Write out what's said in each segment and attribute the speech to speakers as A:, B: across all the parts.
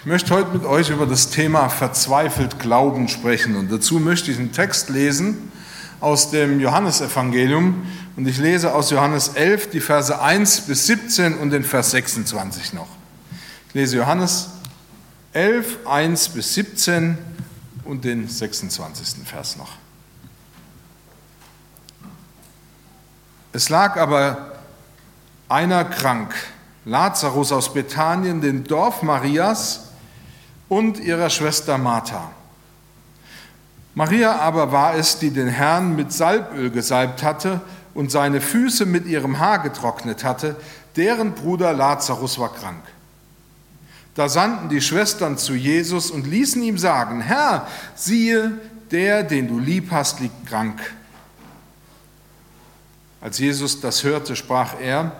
A: Ich möchte heute mit euch über das Thema verzweifelt Glauben sprechen und dazu möchte ich einen Text lesen aus dem Johannesevangelium und ich lese aus Johannes 11 die Verse 1 bis 17 und den Vers 26 noch. Ich lese Johannes 11, 1 bis 17 und den 26. Vers noch. Es lag aber einer krank, Lazarus aus Bethanien, dem Dorf Marias, und ihrer Schwester Martha. Maria aber war es, die den Herrn mit Salböl gesalbt hatte und seine Füße mit ihrem Haar getrocknet hatte, deren Bruder Lazarus war krank. Da sandten die Schwestern zu Jesus und ließen ihm sagen, Herr, siehe, der, den du lieb hast, liegt krank. Als Jesus das hörte, sprach er,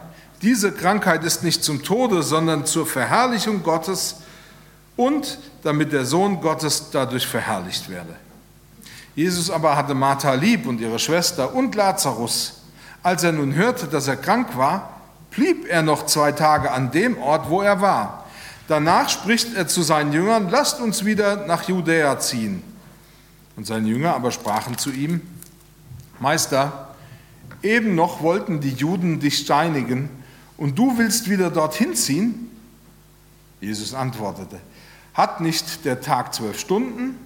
A: diese Krankheit ist nicht zum Tode, sondern zur Verherrlichung Gottes, und damit der Sohn Gottes dadurch verherrlicht werde. Jesus aber hatte Martha lieb und ihre Schwester und Lazarus. Als er nun hörte, dass er krank war, blieb er noch zwei Tage an dem Ort, wo er war. Danach spricht er zu seinen Jüngern, lasst uns wieder nach Judäa ziehen. Und seine Jünger aber sprachen zu ihm, Meister, eben noch wollten die Juden dich steinigen und du willst wieder dorthin ziehen? Jesus antwortete, hat nicht der Tag zwölf Stunden?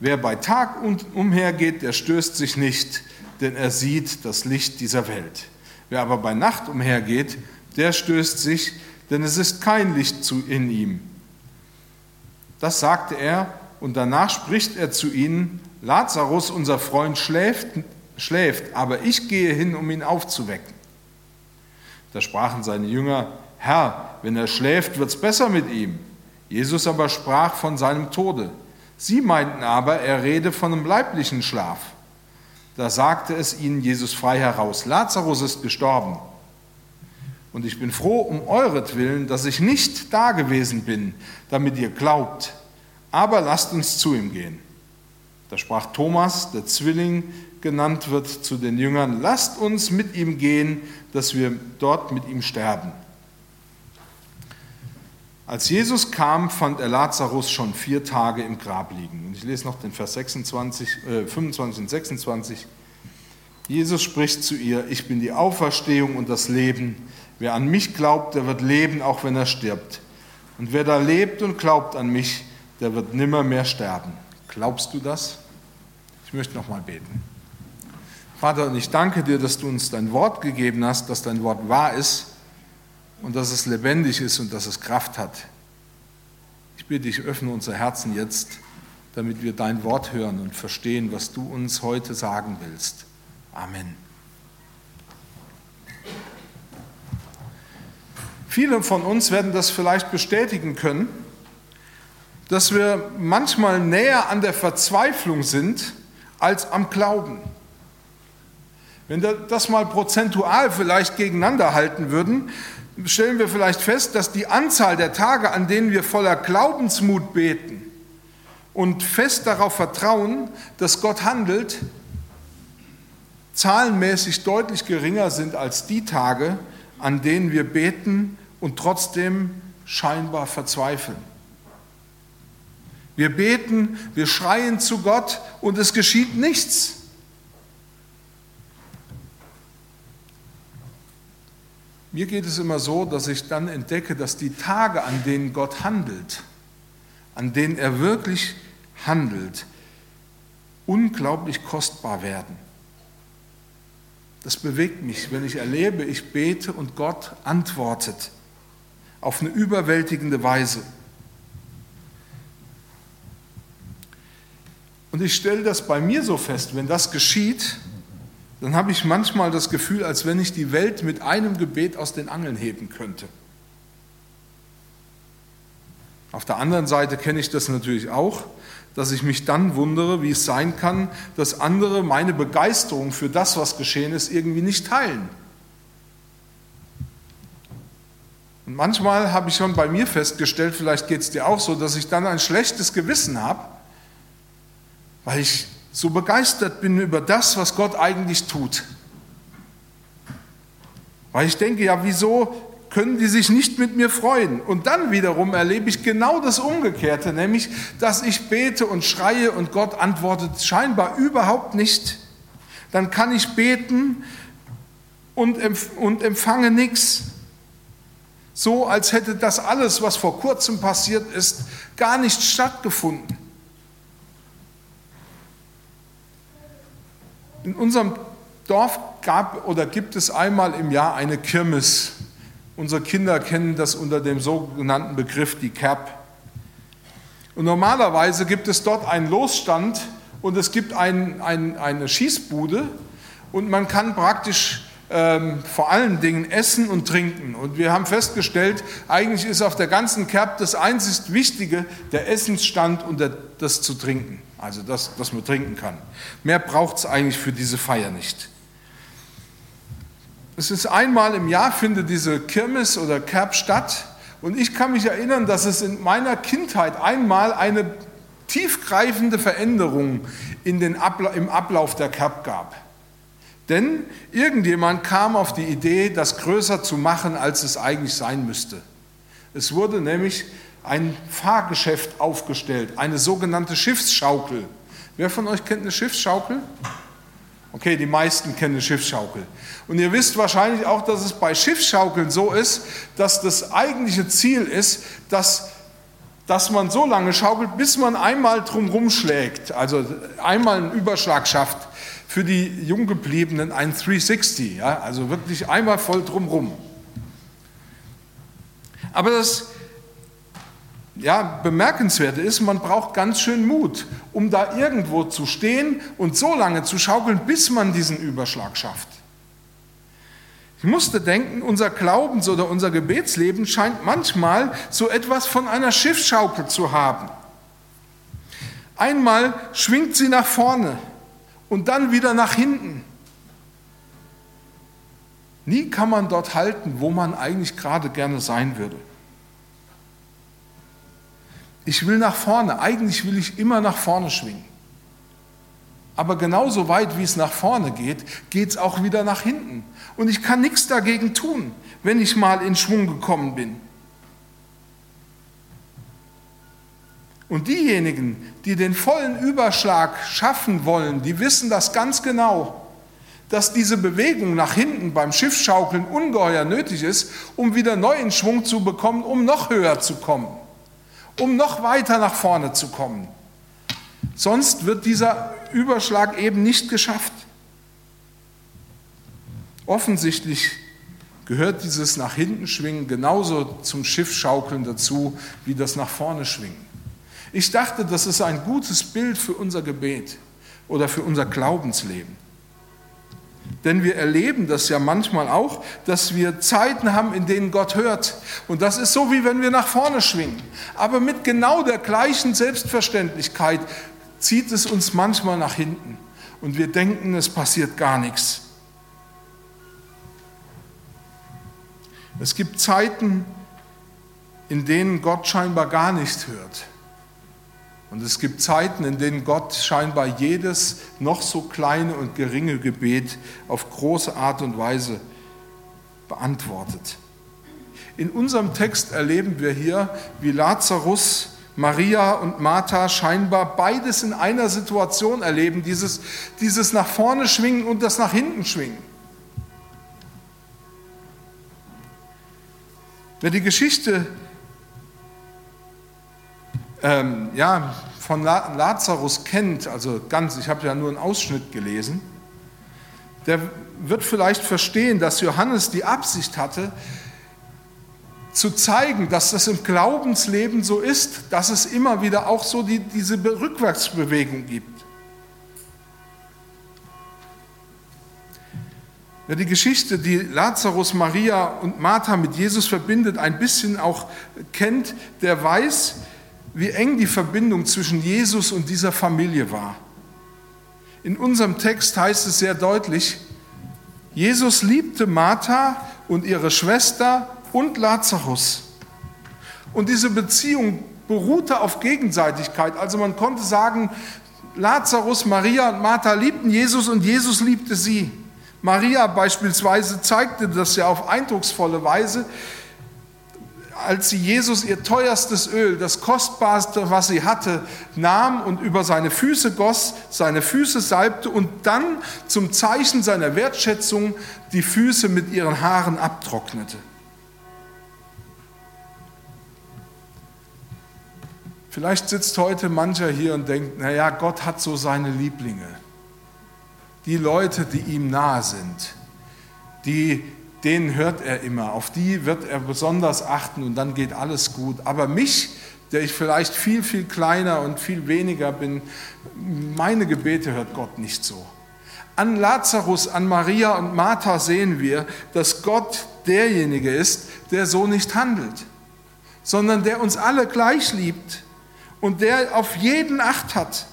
A: Wer bei Tag umhergeht, der stößt sich nicht, denn er sieht das Licht dieser Welt. Wer aber bei Nacht umhergeht, der stößt sich, denn es ist kein Licht in ihm. Das sagte er, und danach spricht er zu ihnen, Lazarus, unser Freund, schläft, schläft, aber ich gehe hin, um ihn aufzuwecken. Da sprachen seine Jünger, Herr, wenn er schläft, wird es besser mit ihm. Jesus aber sprach von seinem Tode. Sie meinten aber, er rede von einem leiblichen Schlaf. Da sagte es ihnen Jesus frei heraus, Lazarus ist gestorben. Und ich bin froh um euretwillen, dass ich nicht da gewesen bin, damit ihr glaubt. Aber lasst uns zu ihm gehen. Da sprach Thomas, der Zwilling genannt wird, zu den Jüngern, lasst uns mit ihm gehen, dass wir dort mit ihm sterben. Als Jesus kam, fand er Lazarus schon vier Tage im Grab liegen. Und ich lese noch den Vers 26, äh, 25 und 26. Jesus spricht zu ihr, ich bin die Auferstehung und das Leben. Wer an mich glaubt, der wird leben, auch wenn er stirbt. Und wer da lebt und glaubt an mich, der wird nimmer mehr sterben. Glaubst du das? Ich möchte noch mal beten. Vater, und ich danke dir, dass du uns dein Wort gegeben hast, dass dein Wort wahr ist und dass es lebendig ist und dass es Kraft hat. Ich bitte dich, öffne unser Herzen jetzt, damit wir dein Wort hören und verstehen, was du uns heute sagen willst. Amen. Viele von uns werden das vielleicht bestätigen können, dass wir manchmal näher an der Verzweiflung sind als am Glauben. Wenn wir das mal prozentual vielleicht gegeneinander halten würden, stellen wir vielleicht fest, dass die Anzahl der Tage, an denen wir voller Glaubensmut beten und fest darauf vertrauen, dass Gott handelt, zahlenmäßig deutlich geringer sind als die Tage, an denen wir beten und trotzdem scheinbar verzweifeln. Wir beten, wir schreien zu Gott und es geschieht nichts. Mir geht es immer so, dass ich dann entdecke, dass die Tage, an denen Gott handelt, an denen er wirklich handelt, unglaublich kostbar werden. Das bewegt mich, wenn ich erlebe, ich bete und Gott antwortet auf eine überwältigende Weise. Und ich stelle das bei mir so fest, wenn das geschieht, dann habe ich manchmal das Gefühl, als wenn ich die Welt mit einem Gebet aus den Angeln heben könnte. Auf der anderen Seite kenne ich das natürlich auch, dass ich mich dann wundere, wie es sein kann, dass andere meine Begeisterung für das, was geschehen ist, irgendwie nicht teilen. Und manchmal habe ich schon bei mir festgestellt, vielleicht geht es dir auch so, dass ich dann ein schlechtes Gewissen habe, weil ich so begeistert bin über das, was Gott eigentlich tut. Weil ich denke, ja, wieso können die sich nicht mit mir freuen. Und dann wiederum erlebe ich genau das Umgekehrte, nämlich, dass ich bete und schreie und Gott antwortet scheinbar überhaupt nicht. Dann kann ich beten und, und empfange nichts. So als hätte das alles, was vor kurzem passiert ist, gar nicht stattgefunden. In unserem Dorf gab oder gibt es einmal im Jahr eine Kirmes. Unsere Kinder kennen das unter dem sogenannten Begriff die Kerb. Und normalerweise gibt es dort einen Losstand und es gibt ein, ein, eine Schießbude und man kann praktisch ähm, vor allen Dingen essen und trinken. Und wir haben festgestellt, eigentlich ist auf der ganzen Kerb das einzig Wichtige der Essensstand und der, das zu trinken. Also das, dass man trinken kann. Mehr braucht es eigentlich für diese Feier nicht. Es ist einmal im Jahr findet diese Kirmes oder Kerb statt. Und ich kann mich erinnern, dass es in meiner Kindheit einmal eine tiefgreifende Veränderung in den Abla im Ablauf der Kerb gab. Denn irgendjemand kam auf die Idee, das größer zu machen, als es eigentlich sein müsste. Es wurde nämlich ein Fahrgeschäft aufgestellt, eine sogenannte Schiffsschaukel. Wer von euch kennt eine Schiffsschaukel? Okay, die meisten kennen eine Schiffsschaukel. Und ihr wisst wahrscheinlich auch, dass es bei Schiffsschaukeln so ist, dass das eigentliche Ziel ist, dass, dass man so lange schaukelt, bis man einmal drumherum schlägt, also einmal einen Überschlag schafft. Für die Junggebliebenen ein 360, ja, also wirklich einmal voll drumherum. Aber das ja, bemerkenswerte ist, man braucht ganz schön Mut, um da irgendwo zu stehen und so lange zu schaukeln, bis man diesen Überschlag schafft. Ich musste denken, unser Glaubens- oder unser Gebetsleben scheint manchmal so etwas von einer Schiffsschaukel zu haben. Einmal schwingt sie nach vorne und dann wieder nach hinten. Nie kann man dort halten, wo man eigentlich gerade gerne sein würde. Ich will nach vorne. Eigentlich will ich immer nach vorne schwingen. Aber genauso weit, wie es nach vorne geht, geht es auch wieder nach hinten. Und ich kann nichts dagegen tun, wenn ich mal in Schwung gekommen bin. Und diejenigen, die den vollen Überschlag schaffen wollen, die wissen das ganz genau, dass diese Bewegung nach hinten beim Schiffschaukeln ungeheuer nötig ist, um wieder neu in Schwung zu bekommen, um noch höher zu kommen um noch weiter nach vorne zu kommen. Sonst wird dieser Überschlag eben nicht geschafft. Offensichtlich gehört dieses nach hinten schwingen genauso zum Schiffschaukeln dazu wie das nach vorne schwingen. Ich dachte, das ist ein gutes Bild für unser Gebet oder für unser Glaubensleben. Denn wir erleben das ja manchmal auch, dass wir Zeiten haben, in denen Gott hört. Und das ist so, wie wenn wir nach vorne schwingen. Aber mit genau der gleichen Selbstverständlichkeit zieht es uns manchmal nach hinten. Und wir denken, es passiert gar nichts. Es gibt Zeiten, in denen Gott scheinbar gar nicht hört. Und es gibt Zeiten, in denen Gott scheinbar jedes noch so kleine und geringe Gebet auf große Art und Weise beantwortet. In unserem Text erleben wir hier, wie Lazarus, Maria und Martha scheinbar beides in einer Situation erleben, dieses, dieses nach vorne schwingen und das nach hinten schwingen. Wer die Geschichte ähm, ja, von Lazarus kennt, also ganz, ich habe ja nur einen Ausschnitt gelesen, der wird vielleicht verstehen, dass Johannes die Absicht hatte, zu zeigen, dass das im Glaubensleben so ist, dass es immer wieder auch so die, diese Rückwärtsbewegung gibt. Wer die Geschichte, die Lazarus, Maria und Martha mit Jesus verbindet, ein bisschen auch kennt, der weiß, wie eng die Verbindung zwischen Jesus und dieser Familie war. In unserem Text heißt es sehr deutlich, Jesus liebte Martha und ihre Schwester und Lazarus. Und diese Beziehung beruhte auf Gegenseitigkeit. Also man konnte sagen, Lazarus, Maria und Martha liebten Jesus und Jesus liebte sie. Maria beispielsweise zeigte das ja auf eindrucksvolle Weise, als sie Jesus ihr teuerstes Öl, das kostbarste, was sie hatte, nahm und über seine Füße goss, seine Füße salbte und dann zum Zeichen seiner Wertschätzung die Füße mit ihren Haaren abtrocknete. Vielleicht sitzt heute mancher hier und denkt, naja, Gott hat so seine Lieblinge. Die Leute, die ihm nahe sind, die denen hört er immer, auf die wird er besonders achten und dann geht alles gut. Aber mich, der ich vielleicht viel, viel kleiner und viel weniger bin, meine Gebete hört Gott nicht so. An Lazarus, an Maria und Martha sehen wir, dass Gott derjenige ist, der so nicht handelt, sondern der uns alle gleich liebt und der auf jeden Acht hat.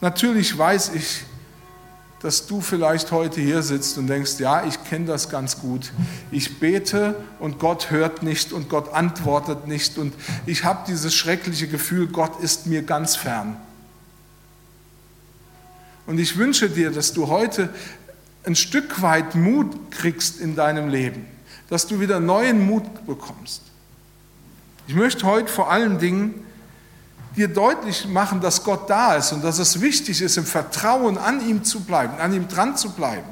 A: Natürlich weiß ich, dass du vielleicht heute hier sitzt und denkst, ja, ich kenne das ganz gut. Ich bete und Gott hört nicht und Gott antwortet nicht und ich habe dieses schreckliche Gefühl, Gott ist mir ganz fern. Und ich wünsche dir, dass du heute ein Stück weit Mut kriegst in deinem Leben, dass du wieder neuen Mut bekommst. Ich möchte heute vor allen Dingen dir deutlich machen, dass Gott da ist und dass es wichtig ist, im Vertrauen an ihm zu bleiben, an ihm dran zu bleiben.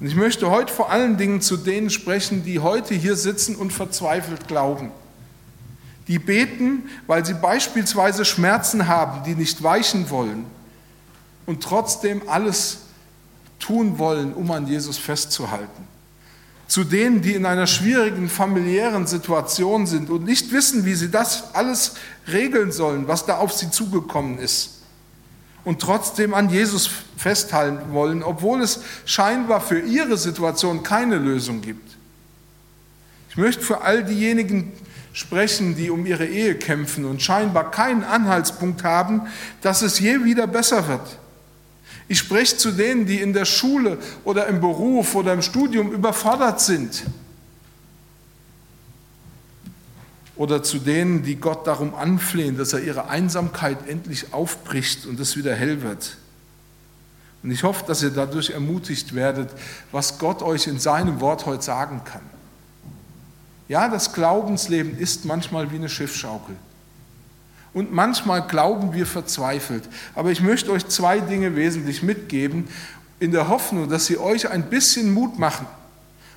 A: Und ich möchte heute vor allen Dingen zu denen sprechen, die heute hier sitzen und verzweifelt glauben. Die beten, weil sie beispielsweise Schmerzen haben, die nicht weichen wollen und trotzdem alles tun wollen, um an Jesus festzuhalten zu denen, die in einer schwierigen familiären Situation sind und nicht wissen, wie sie das alles regeln sollen, was da auf sie zugekommen ist. Und trotzdem an Jesus festhalten wollen, obwohl es scheinbar für ihre Situation keine Lösung gibt. Ich möchte für all diejenigen sprechen, die um ihre Ehe kämpfen und scheinbar keinen Anhaltspunkt haben, dass es je wieder besser wird ich spreche zu denen, die in der Schule oder im Beruf oder im Studium überfordert sind. Oder zu denen, die Gott darum anflehen, dass er ihre Einsamkeit endlich aufbricht und es wieder hell wird. Und ich hoffe, dass ihr dadurch ermutigt werdet, was Gott euch in seinem Wort heute sagen kann. Ja, das Glaubensleben ist manchmal wie eine Schiffschaukel. Und manchmal glauben wir verzweifelt. Aber ich möchte euch zwei Dinge wesentlich mitgeben, in der Hoffnung, dass sie euch ein bisschen Mut machen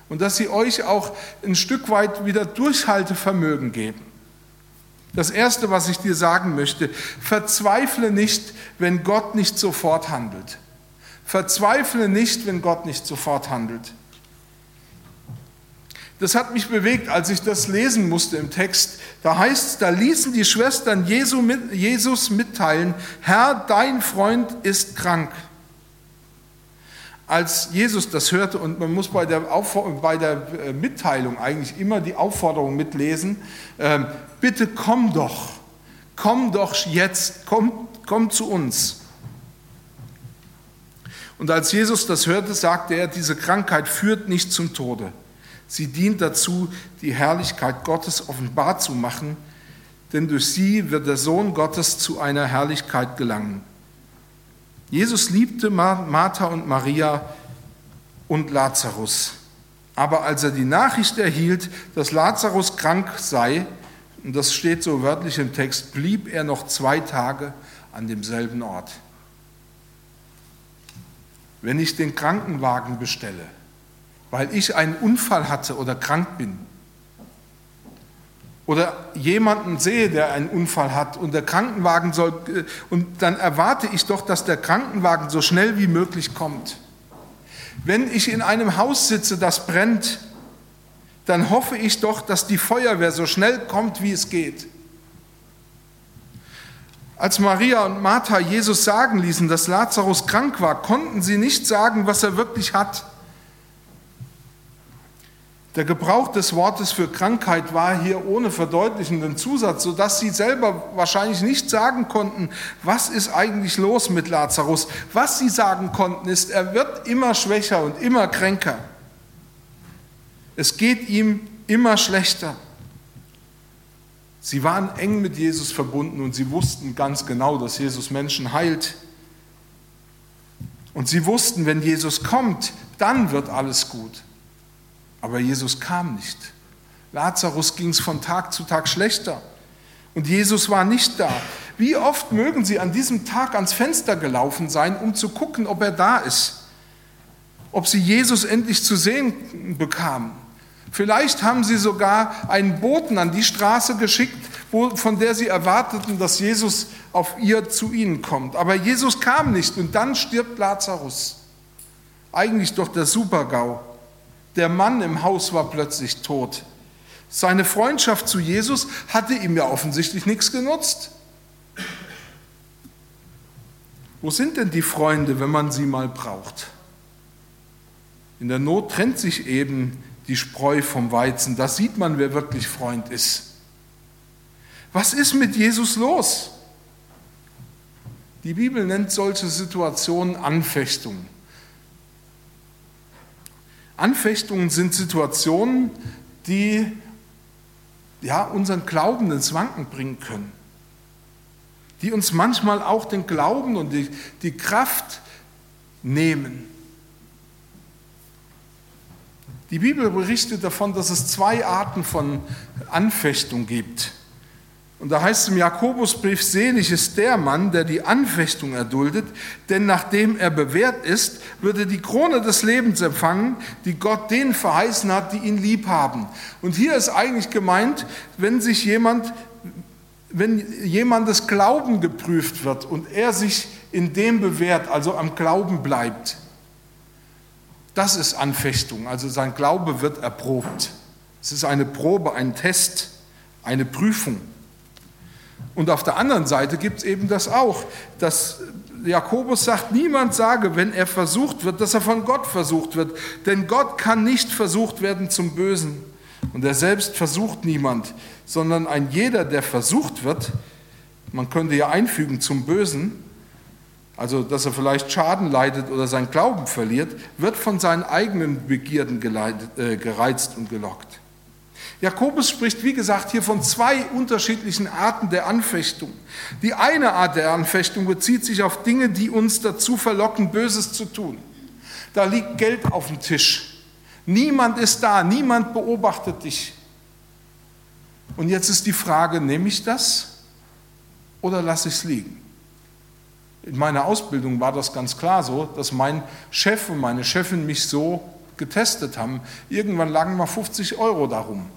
A: und dass sie euch auch ein Stück weit wieder Durchhaltevermögen geben. Das Erste, was ich dir sagen möchte, verzweifle nicht, wenn Gott nicht sofort handelt. Verzweifle nicht, wenn Gott nicht sofort handelt. Das hat mich bewegt, als ich das lesen musste im Text. Da heißt es, da ließen die Schwestern Jesus mitteilen, Herr, dein Freund ist krank. Als Jesus das hörte, und man muss bei der, bei der äh, Mitteilung eigentlich immer die Aufforderung mitlesen, ähm, bitte komm doch, komm doch jetzt, komm, komm zu uns. Und als Jesus das hörte, sagte er, diese Krankheit führt nicht zum Tode. Sie dient dazu, die Herrlichkeit Gottes offenbar zu machen, denn durch sie wird der Sohn Gottes zu einer Herrlichkeit gelangen. Jesus liebte Martha und Maria und Lazarus. Aber als er die Nachricht erhielt, dass Lazarus krank sei, und das steht so wörtlich im Text, blieb er noch zwei Tage an demselben Ort. Wenn ich den Krankenwagen bestelle, weil ich einen Unfall hatte oder krank bin. Oder jemanden sehe, der einen Unfall hat und der Krankenwagen soll, äh, und dann erwarte ich doch, dass der Krankenwagen so schnell wie möglich kommt. Wenn ich in einem Haus sitze, das brennt, dann hoffe ich doch, dass die Feuerwehr so schnell kommt, wie es geht. Als Maria und Martha Jesus sagen ließen, dass Lazarus krank war, konnten sie nicht sagen, was er wirklich hat. Der Gebrauch des Wortes für Krankheit war hier ohne verdeutlichenden Zusatz, sodass sie selber wahrscheinlich nicht sagen konnten, was ist eigentlich los mit Lazarus. Was sie sagen konnten, ist, er wird immer schwächer und immer kränker. Es geht ihm immer schlechter. Sie waren eng mit Jesus verbunden und sie wussten ganz genau, dass Jesus Menschen heilt. Und sie wussten, wenn Jesus kommt, dann wird alles gut. Aber Jesus kam nicht. Lazarus ging es von Tag zu Tag schlechter. Und Jesus war nicht da. Wie oft mögen Sie an diesem Tag ans Fenster gelaufen sein, um zu gucken, ob er da ist? Ob Sie Jesus endlich zu sehen bekamen? Vielleicht haben Sie sogar einen Boten an die Straße geschickt, wo, von der Sie erwarteten, dass Jesus auf ihr zu Ihnen kommt. Aber Jesus kam nicht und dann stirbt Lazarus. Eigentlich doch der Supergau. Der Mann im Haus war plötzlich tot. Seine Freundschaft zu Jesus hatte ihm ja offensichtlich nichts genutzt. Wo sind denn die Freunde, wenn man sie mal braucht? In der Not trennt sich eben die Spreu vom Weizen. Da sieht man, wer wirklich Freund ist. Was ist mit Jesus los? Die Bibel nennt solche Situationen Anfechtungen. Anfechtungen sind Situationen, die ja, unseren Glauben ins Wanken bringen können, die uns manchmal auch den Glauben und die, die Kraft nehmen. Die Bibel berichtet davon, dass es zwei Arten von Anfechtung gibt. Und da heißt es im Jakobusbrief, selig ist der Mann, der die Anfechtung erduldet, denn nachdem er bewährt ist, wird er die Krone des Lebens empfangen, die Gott denen verheißen hat, die ihn lieb haben. Und hier ist eigentlich gemeint, wenn sich jemand, wenn jemandes Glauben geprüft wird und er sich in dem bewährt, also am Glauben bleibt. Das ist Anfechtung, also sein Glaube wird erprobt. Es ist eine Probe, ein Test, eine Prüfung. Und auf der anderen Seite gibt es eben das auch, dass Jakobus sagt, niemand sage, wenn er versucht wird, dass er von Gott versucht wird, denn Gott kann nicht versucht werden zum Bösen. Und er selbst versucht niemand, sondern ein jeder, der versucht wird, man könnte ja einfügen zum Bösen, also dass er vielleicht Schaden leidet oder sein Glauben verliert, wird von seinen eigenen Begierden äh, gereizt und gelockt. Jakobus spricht, wie gesagt, hier von zwei unterschiedlichen Arten der Anfechtung. Die eine Art der Anfechtung bezieht sich auf Dinge, die uns dazu verlocken, Böses zu tun. Da liegt Geld auf dem Tisch. Niemand ist da, niemand beobachtet dich. Und jetzt ist die Frage, nehme ich das oder lasse ich es liegen? In meiner Ausbildung war das ganz klar so, dass mein Chef und meine Chefin mich so getestet haben. Irgendwann lagen mal 50 Euro darum.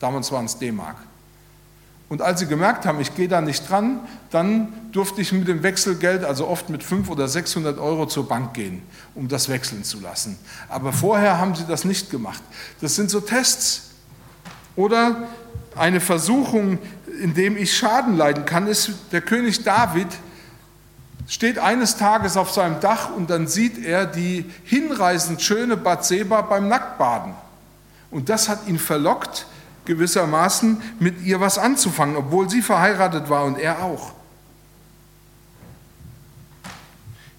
A: Damals waren es D-Mark. Und als sie gemerkt haben, ich gehe da nicht dran, dann durfte ich mit dem Wechselgeld, also oft mit 500 oder 600 Euro zur Bank gehen, um das wechseln zu lassen. Aber vorher haben sie das nicht gemacht. Das sind so Tests. Oder eine Versuchung, in dem ich Schaden leiden kann, ist der König David steht eines Tages auf seinem Dach und dann sieht er die hinreißend schöne Bathseba beim Nacktbaden. Und das hat ihn verlockt, gewissermaßen mit ihr was anzufangen, obwohl sie verheiratet war und er auch.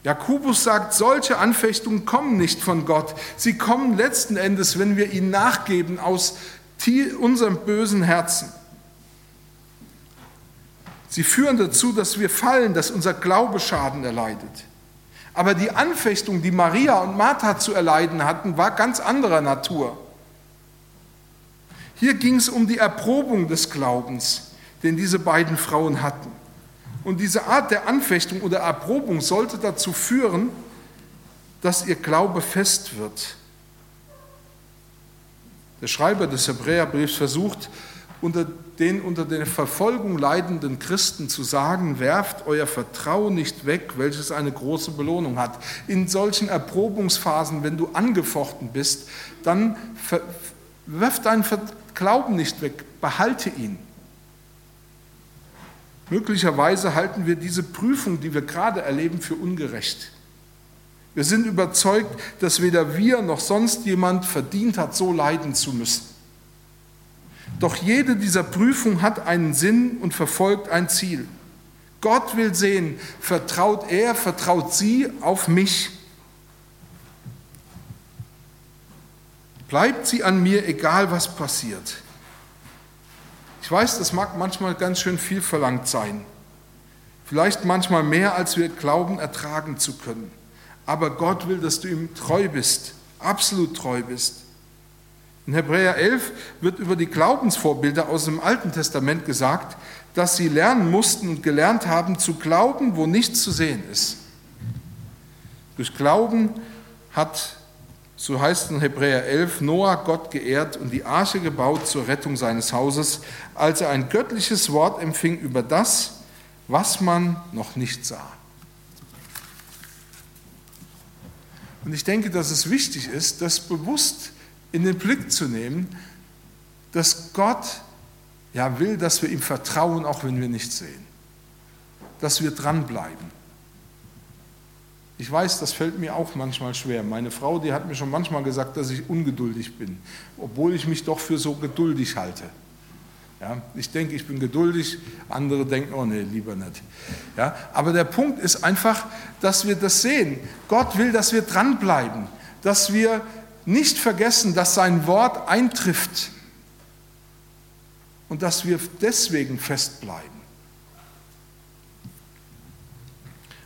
A: Jakobus sagt, solche Anfechtungen kommen nicht von Gott. Sie kommen letzten Endes, wenn wir ihnen nachgeben, aus unserem bösen Herzen. Sie führen dazu, dass wir fallen, dass unser Glaube Schaden erleidet. Aber die Anfechtung, die Maria und Martha zu erleiden hatten, war ganz anderer Natur. Hier ging es um die Erprobung des Glaubens, den diese beiden Frauen hatten. Und diese Art der Anfechtung oder Erprobung sollte dazu führen, dass ihr Glaube fest wird. Der Schreiber des Hebräerbriefs versucht, unter den unter der Verfolgung leidenden Christen zu sagen, werft euer Vertrauen nicht weg, welches eine große Belohnung hat. In solchen Erprobungsphasen, wenn du angefochten bist, dann wirf dein Glauben nicht weg, behalte ihn. Möglicherweise halten wir diese Prüfung, die wir gerade erleben, für ungerecht. Wir sind überzeugt, dass weder wir noch sonst jemand verdient hat, so leiden zu müssen. Doch jede dieser Prüfungen hat einen Sinn und verfolgt ein Ziel. Gott will sehen, vertraut er, vertraut sie auf mich. Bleibt sie an mir, egal was passiert. Ich weiß, das mag manchmal ganz schön viel verlangt sein. Vielleicht manchmal mehr, als wir glauben, ertragen zu können. Aber Gott will, dass du ihm treu bist, absolut treu bist. In Hebräer 11 wird über die Glaubensvorbilder aus dem Alten Testament gesagt, dass sie lernen mussten und gelernt haben zu glauben, wo nichts zu sehen ist. Durch Glauben hat, so heißt in Hebräer 11, Noah Gott geehrt und die Arche gebaut zur Rettung seines Hauses, als er ein göttliches Wort empfing über das, was man noch nicht sah. Und ich denke, dass es wichtig ist, das bewusst in den Blick zu nehmen, dass Gott ja will, dass wir ihm vertrauen, auch wenn wir nichts sehen. Dass wir dranbleiben. Ich weiß, das fällt mir auch manchmal schwer. Meine Frau, die hat mir schon manchmal gesagt, dass ich ungeduldig bin, obwohl ich mich doch für so geduldig halte. Ja, ich denke, ich bin geduldig, andere denken, oh nee, lieber nicht. Ja, aber der Punkt ist einfach, dass wir das sehen. Gott will, dass wir dranbleiben, dass wir nicht vergessen, dass sein Wort eintrifft und dass wir deswegen festbleiben.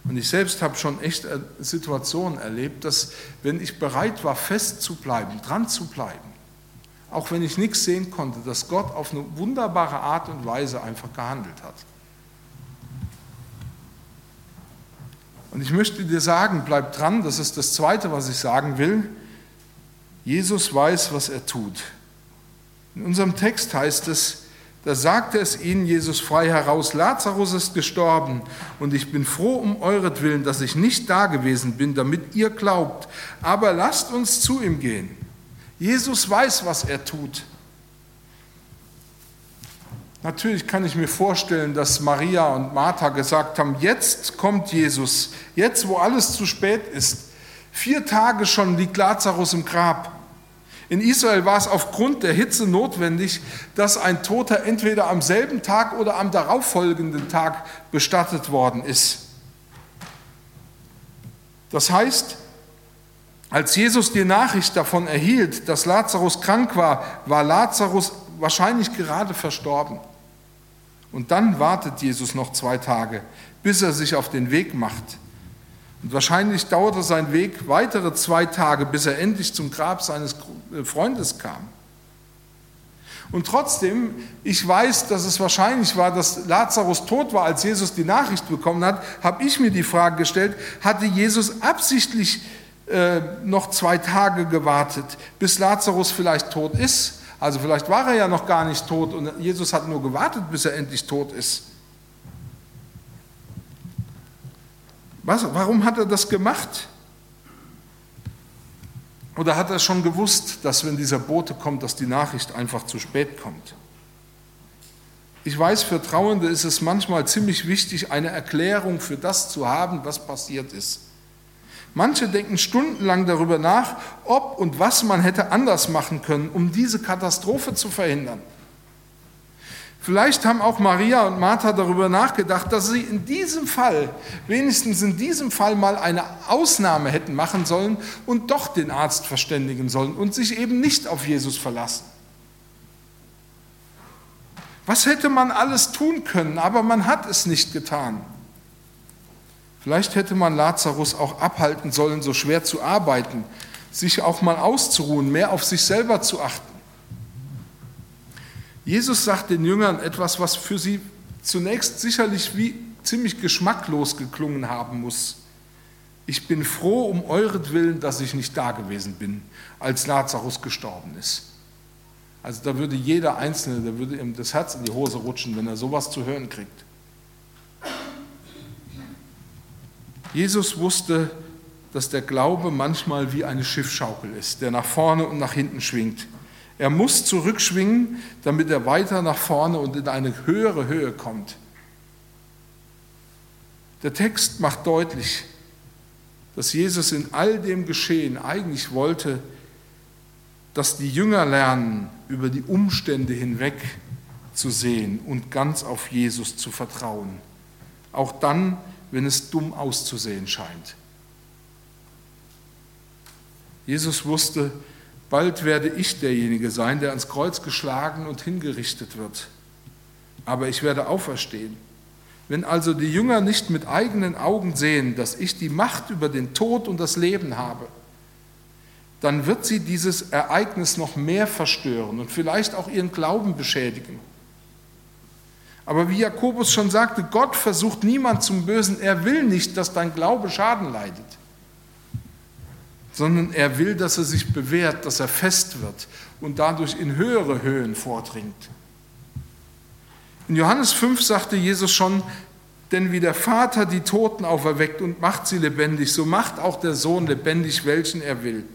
A: Und ich selbst habe schon echt äh, Situationen erlebt, dass wenn ich bereit war, festzubleiben, dran zu bleiben, auch wenn ich nichts sehen konnte, dass Gott auf eine wunderbare Art und Weise einfach gehandelt hat. Und ich möchte dir sagen, bleib dran, das ist das Zweite, was ich sagen will. Jesus weiß, was er tut. In unserem Text heißt es, da sagte es ihnen Jesus frei heraus, Lazarus ist gestorben und ich bin froh um euretwillen, dass ich nicht da gewesen bin, damit ihr glaubt, aber lasst uns zu ihm gehen. Jesus weiß, was er tut. Natürlich kann ich mir vorstellen, dass Maria und Martha gesagt haben, jetzt kommt Jesus, jetzt wo alles zu spät ist. Vier Tage schon liegt Lazarus im Grab. In Israel war es aufgrund der Hitze notwendig, dass ein Toter entweder am selben Tag oder am darauffolgenden Tag bestattet worden ist. Das heißt, als Jesus die Nachricht davon erhielt, dass Lazarus krank war, war Lazarus wahrscheinlich gerade verstorben. Und dann wartet Jesus noch zwei Tage, bis er sich auf den Weg macht. Und wahrscheinlich dauerte sein Weg weitere zwei Tage, bis er endlich zum Grab seines Freundes kam. Und trotzdem, ich weiß, dass es wahrscheinlich war, dass Lazarus tot war, als Jesus die Nachricht bekommen hat, habe ich mir die Frage gestellt, hatte Jesus absichtlich äh, noch zwei Tage gewartet, bis Lazarus vielleicht tot ist? Also vielleicht war er ja noch gar nicht tot und Jesus hat nur gewartet, bis er endlich tot ist. Was, warum hat er das gemacht? Oder hat er schon gewusst, dass wenn dieser Bote kommt, dass die Nachricht einfach zu spät kommt? Ich weiß, für Trauernde ist es manchmal ziemlich wichtig, eine Erklärung für das zu haben, was passiert ist. Manche denken stundenlang darüber nach, ob und was man hätte anders machen können, um diese Katastrophe zu verhindern. Vielleicht haben auch Maria und Martha darüber nachgedacht, dass sie in diesem Fall, wenigstens in diesem Fall mal eine Ausnahme hätten machen sollen und doch den Arzt verständigen sollen und sich eben nicht auf Jesus verlassen. Was hätte man alles tun können, aber man hat es nicht getan. Vielleicht hätte man Lazarus auch abhalten sollen, so schwer zu arbeiten, sich auch mal auszuruhen, mehr auf sich selber zu achten. Jesus sagt den Jüngern etwas, was für sie zunächst sicherlich wie ziemlich geschmacklos geklungen haben muss. Ich bin froh um euretwillen, dass ich nicht da gewesen bin, als Lazarus gestorben ist. Also da würde jeder Einzelne, da würde ihm das Herz in die Hose rutschen, wenn er sowas zu hören kriegt. Jesus wusste, dass der Glaube manchmal wie eine Schiffschaukel ist, der nach vorne und nach hinten schwingt. Er muss zurückschwingen, damit er weiter nach vorne und in eine höhere Höhe kommt. Der Text macht deutlich, dass Jesus in all dem Geschehen eigentlich wollte, dass die Jünger lernen, über die Umstände hinweg zu sehen und ganz auf Jesus zu vertrauen. Auch dann, wenn es dumm auszusehen scheint. Jesus wusste, Bald werde ich derjenige sein, der ans Kreuz geschlagen und hingerichtet wird. aber ich werde auferstehen. Wenn also die Jünger nicht mit eigenen Augen sehen, dass ich die Macht über den Tod und das Leben habe, dann wird sie dieses Ereignis noch mehr verstören und vielleicht auch ihren Glauben beschädigen. Aber wie Jakobus schon sagte, Gott versucht niemand zum Bösen. Er will nicht, dass dein Glaube Schaden leidet, sondern er will, dass er sich bewährt, dass er fest wird und dadurch in höhere Höhen vordringt. In Johannes 5 sagte Jesus schon, denn wie der Vater die Toten auferweckt und macht sie lebendig, so macht auch der Sohn lebendig, welchen er will.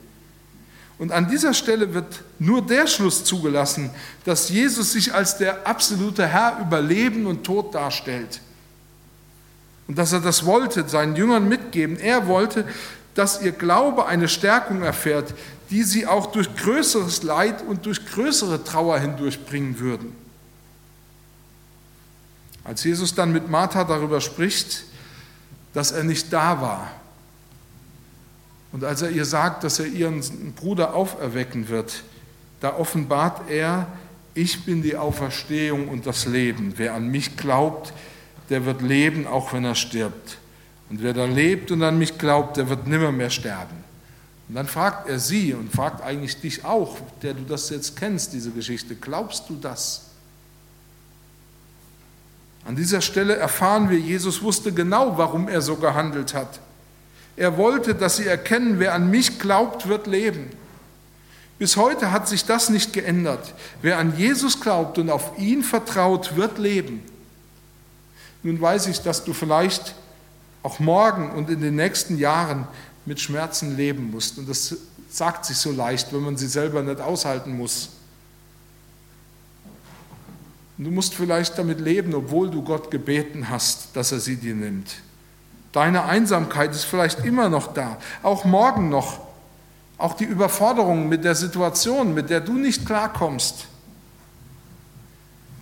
A: Und an dieser Stelle wird nur der Schluss zugelassen, dass Jesus sich als der absolute Herr über Leben und Tod darstellt. Und dass er das wollte, seinen Jüngern mitgeben. Er wollte, dass ihr Glaube eine Stärkung erfährt, die sie auch durch größeres Leid und durch größere Trauer hindurchbringen würden. Als Jesus dann mit Martha darüber spricht, dass er nicht da war, und als er ihr sagt, dass er ihren Bruder auferwecken wird, da offenbart er, ich bin die Auferstehung und das Leben. Wer an mich glaubt, der wird leben, auch wenn er stirbt. Und wer da lebt und an mich glaubt, der wird nimmer mehr sterben. Und dann fragt er sie und fragt eigentlich dich auch, der du das jetzt kennst, diese Geschichte, glaubst du das? An dieser Stelle erfahren wir, Jesus wusste genau, warum er so gehandelt hat. Er wollte, dass sie erkennen, wer an mich glaubt, wird leben. Bis heute hat sich das nicht geändert. Wer an Jesus glaubt und auf ihn vertraut, wird leben. Nun weiß ich, dass du vielleicht auch morgen und in den nächsten Jahren mit Schmerzen leben musst. Und das sagt sich so leicht, wenn man sie selber nicht aushalten muss. du musst vielleicht damit leben, obwohl du Gott gebeten hast, dass er sie dir nimmt. Deine Einsamkeit ist vielleicht immer noch da, auch morgen noch. Auch die Überforderung mit der Situation, mit der du nicht klarkommst.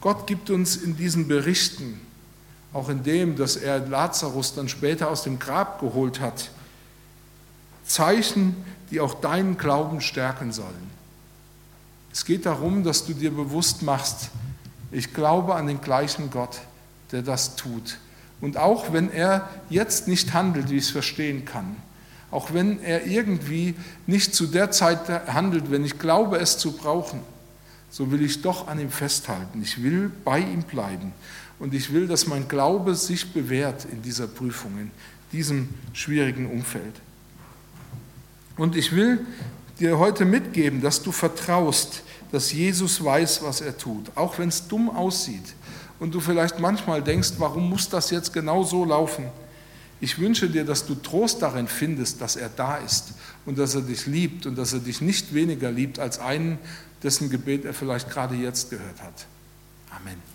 A: Gott gibt uns in diesen Berichten, auch in dem, dass er Lazarus dann später aus dem Grab geholt hat, Zeichen, die auch deinen Glauben stärken sollen. Es geht darum, dass du dir bewusst machst, ich glaube an den gleichen Gott, der das tut. Und auch wenn er jetzt nicht handelt, wie ich es verstehen kann, auch wenn er irgendwie nicht zu der Zeit handelt, wenn ich glaube, es zu brauchen, so will ich doch an ihm festhalten. Ich will bei ihm bleiben. Und ich will, dass mein Glaube sich bewährt in dieser Prüfung, in diesem schwierigen Umfeld. Und ich will dir heute mitgeben, dass du vertraust, dass Jesus weiß, was er tut, auch wenn es dumm aussieht, und du vielleicht manchmal denkst, warum muss das jetzt genau so laufen? Ich wünsche dir, dass du Trost darin findest, dass er da ist und dass er dich liebt und dass er dich nicht weniger liebt als einen, dessen Gebet er vielleicht gerade jetzt gehört hat. Amen.